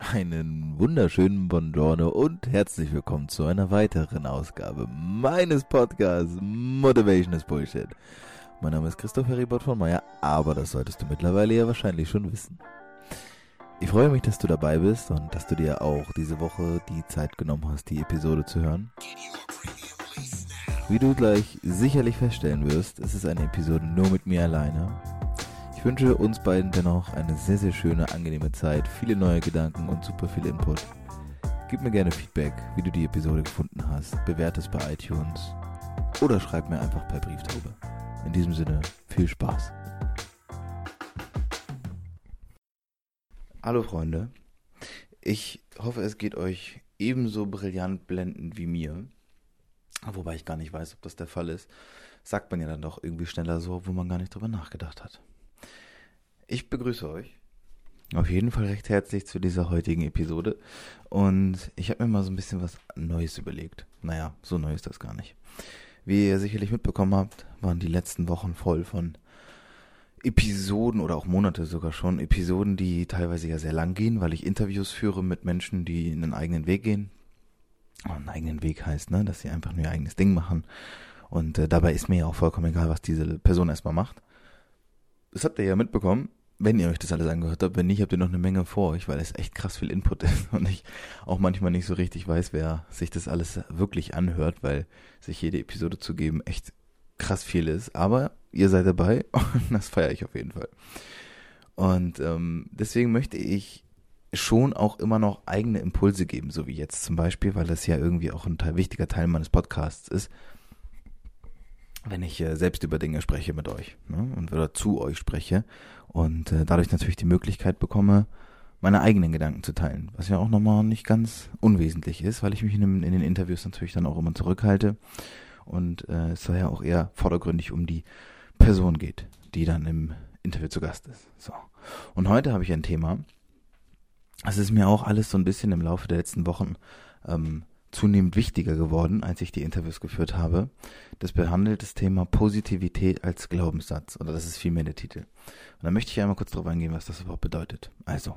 Einen wunderschönen Buongiorno und herzlich willkommen zu einer weiteren Ausgabe meines Podcasts Motivation is Bullshit. Mein Name ist Christoph Heribert von Meyer, aber das solltest du mittlerweile ja wahrscheinlich schon wissen. Ich freue mich, dass du dabei bist und dass du dir auch diese Woche die Zeit genommen hast, die Episode zu hören. Wie du gleich sicherlich feststellen wirst, ist es eine Episode nur mit mir alleine. Ich wünsche uns beiden dennoch eine sehr, sehr schöne, angenehme Zeit, viele neue Gedanken und super viel Input. Gib mir gerne Feedback, wie du die Episode gefunden hast, bewerte es bei iTunes oder schreib mir einfach per Brieftaube. In diesem Sinne, viel Spaß. Hallo Freunde, ich hoffe, es geht euch ebenso brillant blendend wie mir. Wobei ich gar nicht weiß, ob das der Fall ist. Sagt man ja dann doch irgendwie schneller so, wo man gar nicht drüber nachgedacht hat. Ich begrüße euch auf jeden Fall recht herzlich zu dieser heutigen Episode. Und ich habe mir mal so ein bisschen was Neues überlegt. Naja, so neu ist das gar nicht. Wie ihr sicherlich mitbekommen habt, waren die letzten Wochen voll von Episoden oder auch Monate sogar schon. Episoden, die teilweise ja sehr lang gehen, weil ich Interviews führe mit Menschen, die einen eigenen Weg gehen. Einen eigenen Weg heißt, ne, dass sie einfach nur ihr eigenes Ding machen. Und äh, dabei ist mir ja auch vollkommen egal, was diese Person erstmal macht. Das habt ihr ja mitbekommen, wenn ihr euch das alles angehört habt. Wenn nicht, habt ihr noch eine Menge vor euch, weil es echt krass viel Input ist und ich auch manchmal nicht so richtig weiß, wer sich das alles wirklich anhört, weil sich jede Episode zu geben echt krass viel ist. Aber ihr seid dabei und das feiere ich auf jeden Fall. Und ähm, deswegen möchte ich schon auch immer noch eigene Impulse geben, so wie jetzt zum Beispiel, weil das ja irgendwie auch ein wichtiger Teil meines Podcasts ist, wenn ich äh, selbst über Dinge spreche mit euch ne, und oder zu euch spreche und äh, dadurch natürlich die Möglichkeit bekomme, meine eigenen Gedanken zu teilen, was ja auch nochmal nicht ganz unwesentlich ist, weil ich mich in, in den Interviews natürlich dann auch immer zurückhalte und äh, es soll ja auch eher vordergründig um die Person geht, die dann im Interview zu Gast ist. So. Und heute habe ich ein Thema, es ist mir auch alles so ein bisschen im Laufe der letzten Wochen ähm, zunehmend wichtiger geworden, als ich die Interviews geführt habe. Das behandelt das Thema Positivität als Glaubenssatz, oder das ist vielmehr der Titel. Und da möchte ich einmal kurz darauf eingehen, was das überhaupt bedeutet. Also,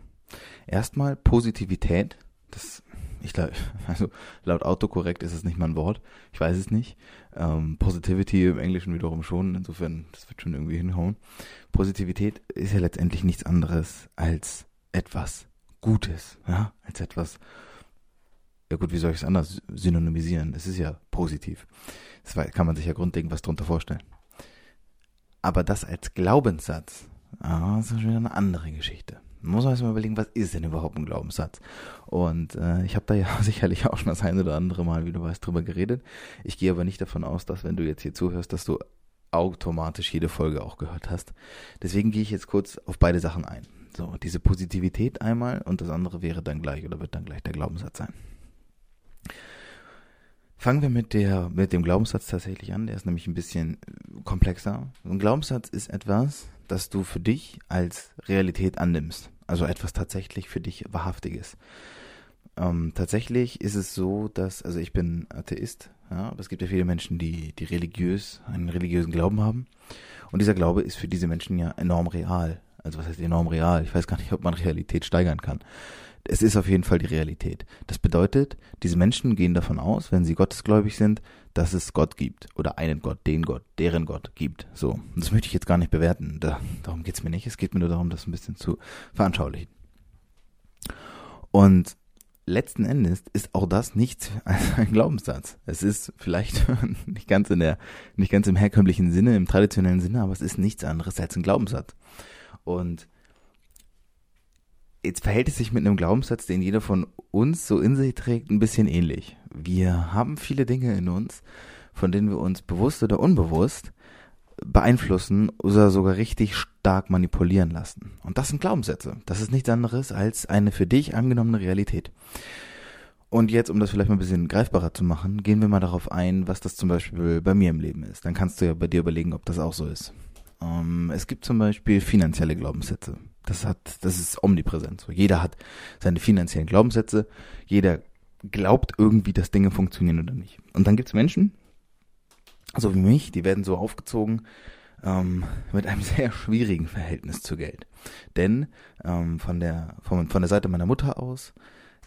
erstmal Positivität, das, ich glaube, also laut Autokorrekt ist es nicht mal ein Wort, ich weiß es nicht. Ähm, Positivity im Englischen wiederum schon, insofern, das wird schon irgendwie hinhauen. Positivität ist ja letztendlich nichts anderes als etwas Gutes, ja, als etwas ja gut, wie soll ich es anders synonymisieren? Es ist ja positiv. Das kann man sich ja grundlegend was drunter vorstellen. Aber das als Glaubenssatz, ah, ist schon wieder eine andere Geschichte. Man muss man erstmal überlegen, was ist denn überhaupt ein Glaubenssatz? Und äh, ich habe da ja sicherlich auch schon das eine oder andere Mal, wie du weißt, drüber geredet. Ich gehe aber nicht davon aus, dass wenn du jetzt hier zuhörst, dass du automatisch jede Folge auch gehört hast. Deswegen gehe ich jetzt kurz auf beide Sachen ein. So, diese Positivität einmal und das andere wäre dann gleich oder wird dann gleich der Glaubenssatz sein. Fangen wir mit der, mit dem Glaubenssatz tatsächlich an. Der ist nämlich ein bisschen komplexer. Ein Glaubenssatz ist etwas, das du für dich als Realität annimmst. Also etwas tatsächlich für dich Wahrhaftiges. Ähm, tatsächlich ist es so, dass, also ich bin Atheist, ja, aber es gibt ja viele Menschen, die, die religiös, einen religiösen Glauben haben. Und dieser Glaube ist für diese Menschen ja enorm real. Also was heißt enorm real? Ich weiß gar nicht, ob man Realität steigern kann es ist auf jeden Fall die Realität. Das bedeutet, diese Menschen gehen davon aus, wenn sie gottesgläubig sind, dass es Gott gibt oder einen Gott, den Gott, deren Gott gibt. So, und das möchte ich jetzt gar nicht bewerten. Da, darum geht's mir nicht. Es geht mir nur darum, das ein bisschen zu veranschaulichen. Und letzten Endes ist auch das nichts als ein Glaubenssatz. Es ist vielleicht nicht ganz in der, nicht ganz im herkömmlichen Sinne, im traditionellen Sinne, aber es ist nichts anderes als ein Glaubenssatz. Und Jetzt verhält es sich mit einem Glaubenssatz, den jeder von uns so in sich trägt, ein bisschen ähnlich. Wir haben viele Dinge in uns, von denen wir uns bewusst oder unbewusst beeinflussen oder sogar richtig stark manipulieren lassen. Und das sind Glaubenssätze. Das ist nichts anderes als eine für dich angenommene Realität. Und jetzt, um das vielleicht mal ein bisschen greifbarer zu machen, gehen wir mal darauf ein, was das zum Beispiel bei mir im Leben ist. Dann kannst du ja bei dir überlegen, ob das auch so ist. Ähm, es gibt zum Beispiel finanzielle Glaubenssätze. Das hat, das ist omnipräsent. So, jeder hat seine finanziellen Glaubenssätze. Jeder glaubt irgendwie, dass Dinge funktionieren oder nicht. Und dann gibt's Menschen, so wie mich, die werden so aufgezogen, ähm, mit einem sehr schwierigen Verhältnis zu Geld. Denn ähm, von, der, von, von der Seite meiner Mutter aus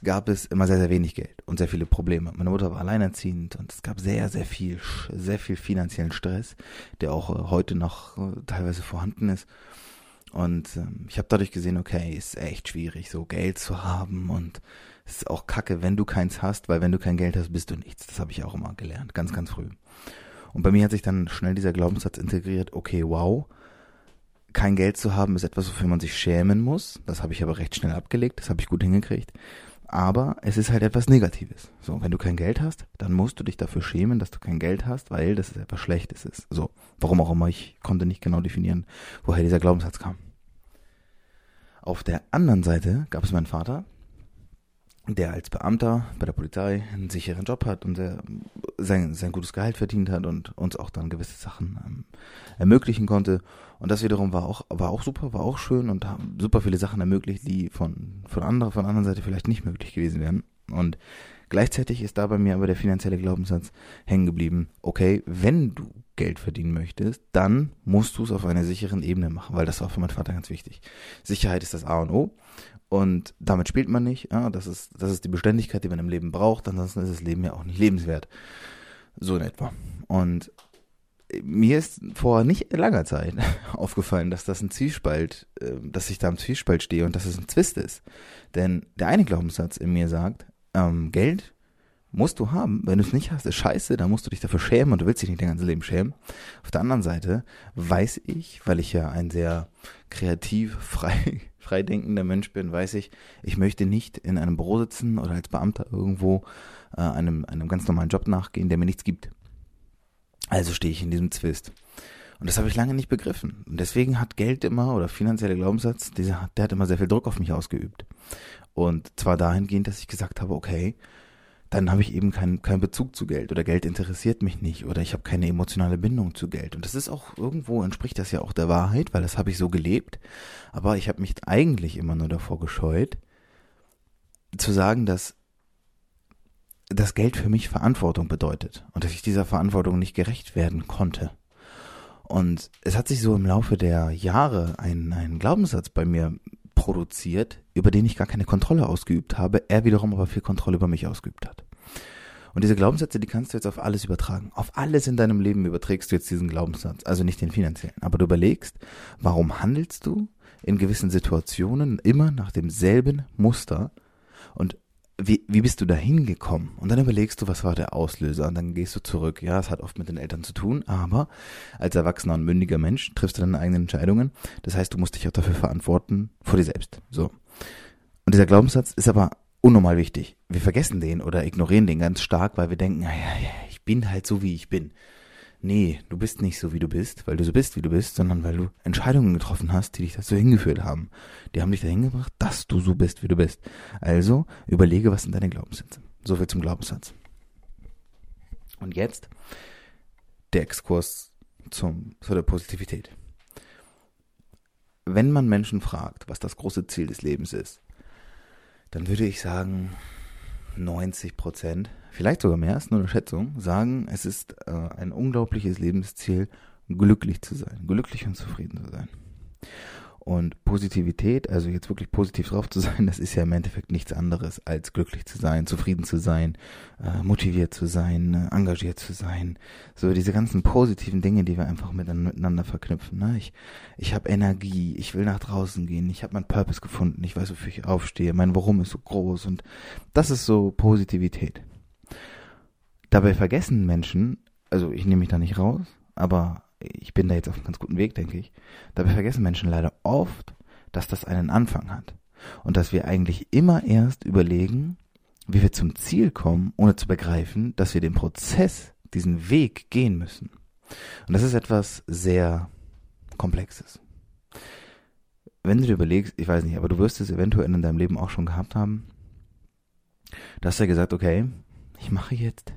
gab es immer sehr, sehr wenig Geld und sehr viele Probleme. Meine Mutter war alleinerziehend und es gab sehr, sehr viel, sehr viel finanziellen Stress, der auch äh, heute noch äh, teilweise vorhanden ist. Und ähm, ich habe dadurch gesehen, okay, ist echt schwierig, so Geld zu haben und es ist auch kacke, wenn du keins hast, weil wenn du kein Geld hast, bist du nichts. Das habe ich auch immer gelernt, ganz, ganz früh. Und bei mir hat sich dann schnell dieser Glaubenssatz integriert, okay, wow, kein Geld zu haben ist etwas, wofür man sich schämen muss. Das habe ich aber recht schnell abgelegt, das habe ich gut hingekriegt. Aber es ist halt etwas Negatives. So, wenn du kein Geld hast, dann musst du dich dafür schämen, dass du kein Geld hast, weil das etwas Schlechtes ist. So, warum auch immer, ich konnte nicht genau definieren, woher dieser Glaubenssatz kam. Auf der anderen Seite gab es meinen Vater, der als Beamter bei der Polizei einen sicheren Job hat und der sein, sein gutes Gehalt verdient hat und uns auch dann gewisse Sachen ähm, ermöglichen konnte. Und das wiederum war auch, war auch super, war auch schön und haben super viele Sachen ermöglicht, die von, von anderer, von anderen Seite vielleicht nicht möglich gewesen wären. Und gleichzeitig ist da bei mir aber der finanzielle Glaubenssatz hängen geblieben. Okay, wenn du Geld verdienen möchtest, dann musst du es auf einer sicheren Ebene machen, weil das war für meinen Vater ganz wichtig. Sicherheit ist das A und O. Und damit spielt man nicht. Ja, das, ist, das ist die Beständigkeit, die man im Leben braucht. Ansonsten ist das Leben ja auch nicht lebenswert. So in etwa. Und mir ist vor nicht langer Zeit aufgefallen, dass das ein Zwiespalt, ähm, dass ich da im Zwiespalt stehe und dass es ein Zwist ist. Denn der eine Glaubenssatz in mir sagt, ähm, Geld musst du haben. Wenn du es nicht hast, ist scheiße, dann musst du dich dafür schämen und du willst dich nicht dein ganzes Leben schämen. Auf der anderen Seite weiß ich, weil ich ja ein sehr kreativ, frei, freidenkender Mensch bin, weiß ich, ich möchte nicht in einem Büro sitzen oder als Beamter irgendwo äh, einem, einem ganz normalen Job nachgehen, der mir nichts gibt. Also stehe ich in diesem Zwist. Und das habe ich lange nicht begriffen. Und deswegen hat Geld immer oder finanzieller Glaubenssatz, dieser, der hat immer sehr viel Druck auf mich ausgeübt. Und zwar dahingehend, dass ich gesagt habe, okay, dann habe ich eben keinen keinen Bezug zu Geld oder Geld interessiert mich nicht oder ich habe keine emotionale Bindung zu Geld. Und das ist auch irgendwo entspricht das ja auch der Wahrheit, weil das habe ich so gelebt. Aber ich habe mich eigentlich immer nur davor gescheut, zu sagen, dass das Geld für mich Verantwortung bedeutet und dass ich dieser Verantwortung nicht gerecht werden konnte. Und es hat sich so im Laufe der Jahre ein, ein Glaubenssatz bei mir produziert, über den ich gar keine Kontrolle ausgeübt habe, er wiederum aber viel Kontrolle über mich ausgeübt hat. Und diese Glaubenssätze, die kannst du jetzt auf alles übertragen. Auf alles in deinem Leben überträgst du jetzt diesen Glaubenssatz, also nicht den finanziellen. Aber du überlegst, warum handelst du in gewissen Situationen immer nach demselben Muster und wie, wie bist du da hingekommen? Und dann überlegst du, was war der Auslöser? Und dann gehst du zurück. Ja, es hat oft mit den Eltern zu tun, aber als erwachsener und mündiger Mensch triffst du deine eigenen Entscheidungen. Das heißt, du musst dich auch dafür verantworten, vor dir selbst. So. Und dieser Glaubenssatz ist aber unnormal wichtig. Wir vergessen den oder ignorieren den ganz stark, weil wir denken, ja, ja, ich bin halt so, wie ich bin nee, du bist nicht so, wie du bist, weil du so bist, wie du bist, sondern weil du Entscheidungen getroffen hast, die dich dazu hingeführt haben. Die haben dich dahin gebracht, dass du so bist, wie du bist. Also überlege, was sind deine Glaubenssätze. So viel zum Glaubenssatz. Und jetzt der Exkurs zum, zu der Positivität. Wenn man Menschen fragt, was das große Ziel des Lebens ist, dann würde ich sagen, 90 Prozent vielleicht sogar mehr, ist nur eine Schätzung, sagen, es ist äh, ein unglaubliches Lebensziel, glücklich zu sein, glücklich und zufrieden zu sein. Und Positivität, also jetzt wirklich positiv drauf zu sein, das ist ja im Endeffekt nichts anderes als glücklich zu sein, zufrieden zu sein, äh, motiviert zu sein, äh, engagiert zu sein. So diese ganzen positiven Dinge, die wir einfach miteinander verknüpfen. Ne? Ich, ich habe Energie, ich will nach draußen gehen, ich habe meinen Purpose gefunden, ich weiß, wofür ich aufstehe, mein Warum ist so groß und das ist so Positivität. Dabei vergessen Menschen, also ich nehme mich da nicht raus, aber ich bin da jetzt auf einem ganz guten Weg, denke ich. Dabei vergessen Menschen leider oft, dass das einen Anfang hat. Und dass wir eigentlich immer erst überlegen, wie wir zum Ziel kommen, ohne zu begreifen, dass wir den Prozess, diesen Weg gehen müssen. Und das ist etwas sehr Komplexes. Wenn du dir überlegst, ich weiß nicht, aber du wirst es eventuell in deinem Leben auch schon gehabt haben, da hast du ja gesagt, okay, ich mache jetzt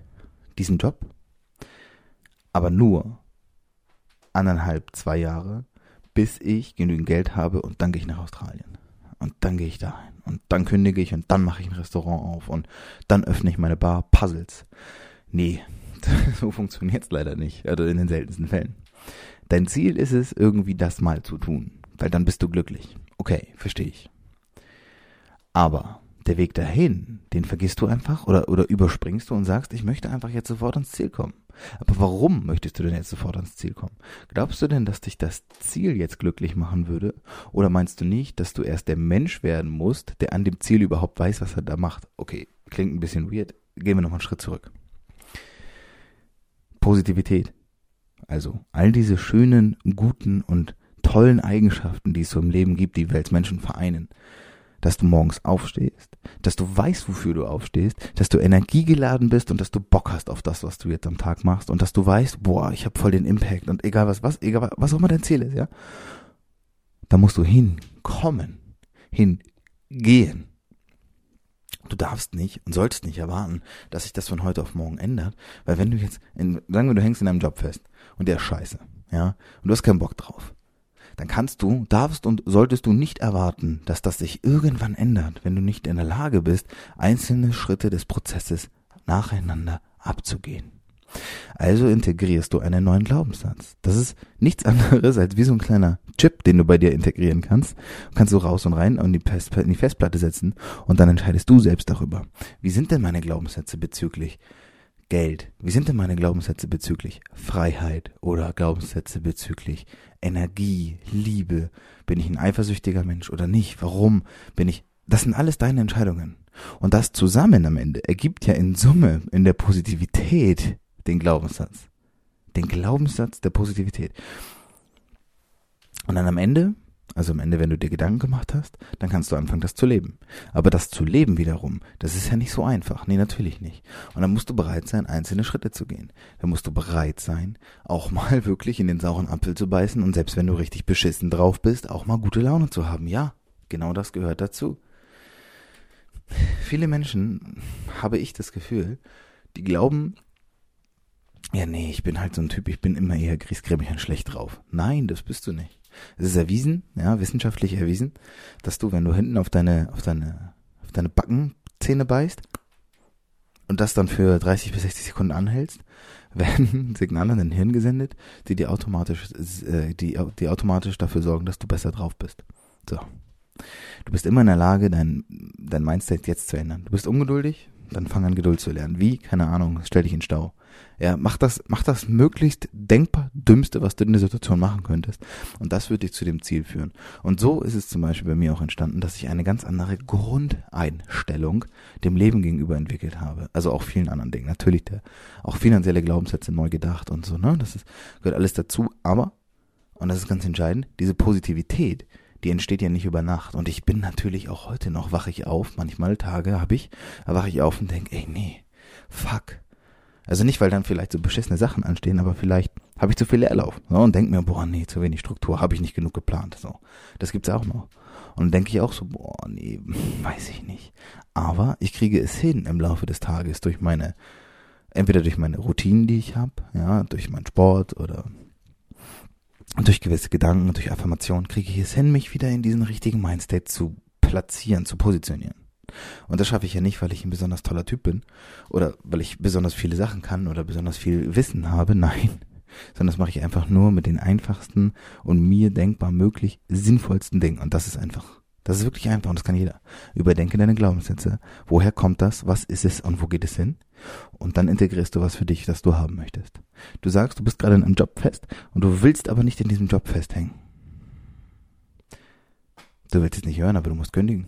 diesen Job, aber nur anderthalb, zwei Jahre, bis ich genügend Geld habe und dann gehe ich nach Australien. Und dann gehe ich dahin. Und dann kündige ich und dann mache ich ein Restaurant auf und dann öffne ich meine Bar Puzzles. Nee, so funktioniert es leider nicht. Also in den seltensten Fällen. Dein Ziel ist es, irgendwie das mal zu tun, weil dann bist du glücklich. Okay, verstehe ich. Aber der Weg dahin, den vergisst du einfach oder, oder überspringst du und sagst, ich möchte einfach jetzt sofort ans Ziel kommen. Aber warum möchtest du denn jetzt sofort ans Ziel kommen? Glaubst du denn, dass dich das Ziel jetzt glücklich machen würde? Oder meinst du nicht, dass du erst der Mensch werden musst, der an dem Ziel überhaupt weiß, was er da macht? Okay, klingt ein bisschen weird. Gehen wir nochmal einen Schritt zurück. Positivität. Also all diese schönen, guten und tollen Eigenschaften, die es so im Leben gibt, die wir als Menschen vereinen dass du morgens aufstehst, dass du weißt, wofür du aufstehst, dass du energiegeladen bist und dass du Bock hast auf das, was du jetzt am Tag machst und dass du weißt, boah, ich habe voll den Impact und egal was, was, egal was auch immer dein Ziel ist, ja, da musst du hinkommen, hingehen. Du darfst nicht und solltest nicht erwarten, dass sich das von heute auf morgen ändert, weil wenn du jetzt, in, sagen wir, du hängst in einem Job fest und der ist scheiße, ja, und du hast keinen Bock drauf, dann kannst du, darfst und solltest du nicht erwarten, dass das sich irgendwann ändert, wenn du nicht in der Lage bist, einzelne Schritte des Prozesses nacheinander abzugehen. Also integrierst du einen neuen Glaubenssatz. Das ist nichts anderes als wie so ein kleiner Chip, den du bei dir integrieren kannst. Kannst du raus und rein in die, in die Festplatte setzen und dann entscheidest du selbst darüber. Wie sind denn meine Glaubenssätze bezüglich Geld? Wie sind denn meine Glaubenssätze bezüglich Freiheit oder Glaubenssätze bezüglich Energie, Liebe? Bin ich ein eifersüchtiger Mensch oder nicht? Warum bin ich? Das sind alles deine Entscheidungen. Und das zusammen am Ende ergibt ja in Summe, in der Positivität, den Glaubenssatz. Den Glaubenssatz der Positivität. Und dann am Ende also am Ende, wenn du dir Gedanken gemacht hast, dann kannst du anfangen, das zu leben. Aber das zu leben wiederum, das ist ja nicht so einfach. Nee, natürlich nicht. Und dann musst du bereit sein, einzelne Schritte zu gehen. Dann musst du bereit sein, auch mal wirklich in den sauren Apfel zu beißen und selbst wenn du richtig beschissen drauf bist, auch mal gute Laune zu haben. Ja, genau das gehört dazu. Viele Menschen, habe ich das Gefühl, die glauben, ja, nee, ich bin halt so ein Typ, ich bin immer eher griesgrämig und schlecht drauf. Nein, das bist du nicht. Es ist erwiesen, ja, wissenschaftlich erwiesen, dass du, wenn du hinten auf deine, auf deine, auf deine Backenzähne beißt und das dann für 30 bis 60 Sekunden anhältst, werden Signale in dein Hirn gesendet, die dir automatisch, äh, die, die automatisch dafür sorgen, dass du besser drauf bist. So. Du bist immer in der Lage, dein, dein Mindset jetzt zu ändern. Du bist ungeduldig, dann fang an Geduld zu lernen. Wie? Keine Ahnung, stell dich in Stau. Ja, mach das, mach das möglichst denkbar dümmste, was du in der Situation machen könntest. Und das wird dich zu dem Ziel führen. Und so ist es zum Beispiel bei mir auch entstanden, dass ich eine ganz andere Grundeinstellung dem Leben gegenüber entwickelt habe. Also auch vielen anderen Dingen. Natürlich der, auch finanzielle Glaubenssätze neu gedacht und so, ne? Das ist, gehört alles dazu. Aber, und das ist ganz entscheidend, diese Positivität, die entsteht ja nicht über Nacht. Und ich bin natürlich auch heute noch, wache ich auf, manchmal Tage habe ich, wache ich auf und denke, ey, nee, fuck, also nicht, weil dann vielleicht so beschissene Sachen anstehen, aber vielleicht habe ich zu viel Leerlauf so, und denke mir, boah, nee, zu wenig Struktur, habe ich nicht genug geplant. So, das gibt's auch noch. Und denke ich auch so, boah, nee, weiß ich nicht. Aber ich kriege es hin im Laufe des Tages durch meine, entweder durch meine Routinen, die ich habe, ja, durch meinen Sport oder durch gewisse Gedanken, durch Affirmationen, kriege ich es hin, mich wieder in diesen richtigen Mindstate zu platzieren, zu positionieren. Und das schaffe ich ja nicht, weil ich ein besonders toller Typ bin oder weil ich besonders viele Sachen kann oder besonders viel Wissen habe. Nein, sondern das mache ich einfach nur mit den einfachsten und mir denkbar möglich sinnvollsten Dingen. Und das ist einfach. Das ist wirklich einfach und das kann jeder. Überdenke deine Glaubenssätze. Woher kommt das? Was ist es und wo geht es hin? Und dann integrierst du was für dich, das du haben möchtest. Du sagst, du bist gerade in einem Job fest und du willst aber nicht in diesem Job festhängen. Du willst es nicht hören, aber du musst kündigen.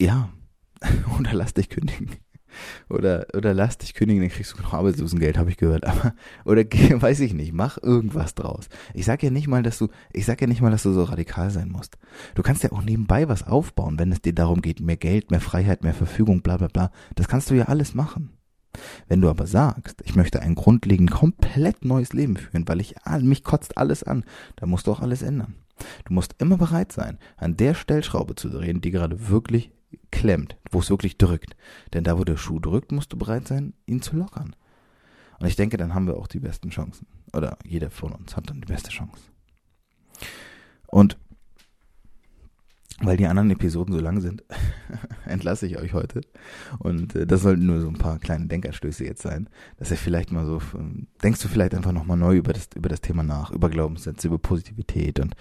Ja. oder lass dich kündigen. Oder, oder lass dich kündigen, dann kriegst du noch Arbeitslosengeld, habe ich gehört. Aber, oder weiß ich nicht, mach irgendwas draus. Ich sag ja nicht mal, dass du, ich sag ja nicht mal, dass du so radikal sein musst. Du kannst ja auch nebenbei was aufbauen, wenn es dir darum geht, mehr Geld, mehr Freiheit, mehr Verfügung, bla bla bla. Das kannst du ja alles machen. Wenn du aber sagst, ich möchte ein grundlegend komplett neues Leben führen, weil ich, mich kotzt alles an, dann musst du auch alles ändern. Du musst immer bereit sein, an der Stellschraube zu drehen, die gerade wirklich klemmt, wo es wirklich drückt. Denn da, wo der Schuh drückt, musst du bereit sein, ihn zu lockern. Und ich denke, dann haben wir auch die besten Chancen. Oder jeder von uns hat dann die beste Chance. Und weil die anderen Episoden so lang sind, entlasse ich euch heute. Und äh, das sollten nur so ein paar kleine Denkerstöße jetzt sein, dass ihr vielleicht mal so, ähm, denkst du vielleicht einfach nochmal neu über das, über das Thema nach, über Glaubenssätze, über Positivität. Und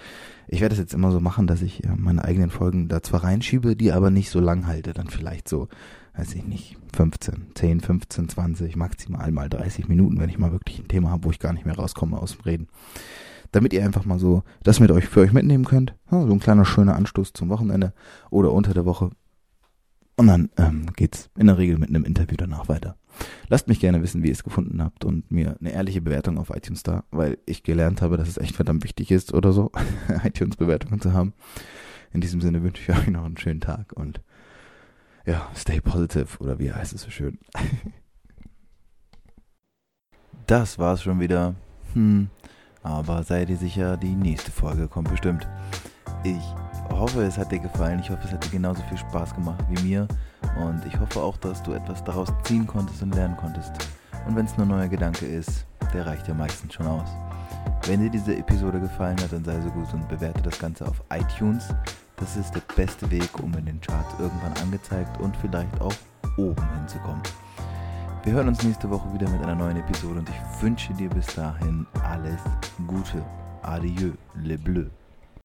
ich werde es jetzt immer so machen, dass ich äh, meine eigenen Folgen da zwar reinschiebe, die aber nicht so lang halte, dann vielleicht so, weiß ich nicht, 15, 10, 15, 20, maximal mal 30 Minuten, wenn ich mal wirklich ein Thema habe, wo ich gar nicht mehr rauskomme aus dem Reden damit ihr einfach mal so das mit euch für euch mitnehmen könnt. So ein kleiner schöner Anstoß zum Wochenende oder unter der Woche. Und dann ähm, geht's in der Regel mit einem Interview danach weiter. Lasst mich gerne wissen, wie ihr es gefunden habt und mir eine ehrliche Bewertung auf iTunes da, weil ich gelernt habe, dass es echt verdammt wichtig ist oder so, iTunes-Bewertungen zu haben. In diesem Sinne wünsche ich euch noch einen schönen Tag und ja, stay positive oder wie heißt es so schön. das war's schon wieder. Hm. Aber sei dir sicher, die nächste Folge kommt bestimmt. Ich hoffe, es hat dir gefallen. Ich hoffe, es hat dir genauso viel Spaß gemacht wie mir. Und ich hoffe auch, dass du etwas daraus ziehen konntest und lernen konntest. Und wenn es nur ein neuer Gedanke ist, der reicht ja meistens schon aus. Wenn dir diese Episode gefallen hat, dann sei so gut und bewerte das Ganze auf iTunes. Das ist der beste Weg, um in den Charts irgendwann angezeigt und vielleicht auch oben hinzukommen. Wir hören uns nächste Woche wieder mit einer neuen Episode und ich wünsche dir bis dahin alles Gute. Adieu, le bleu.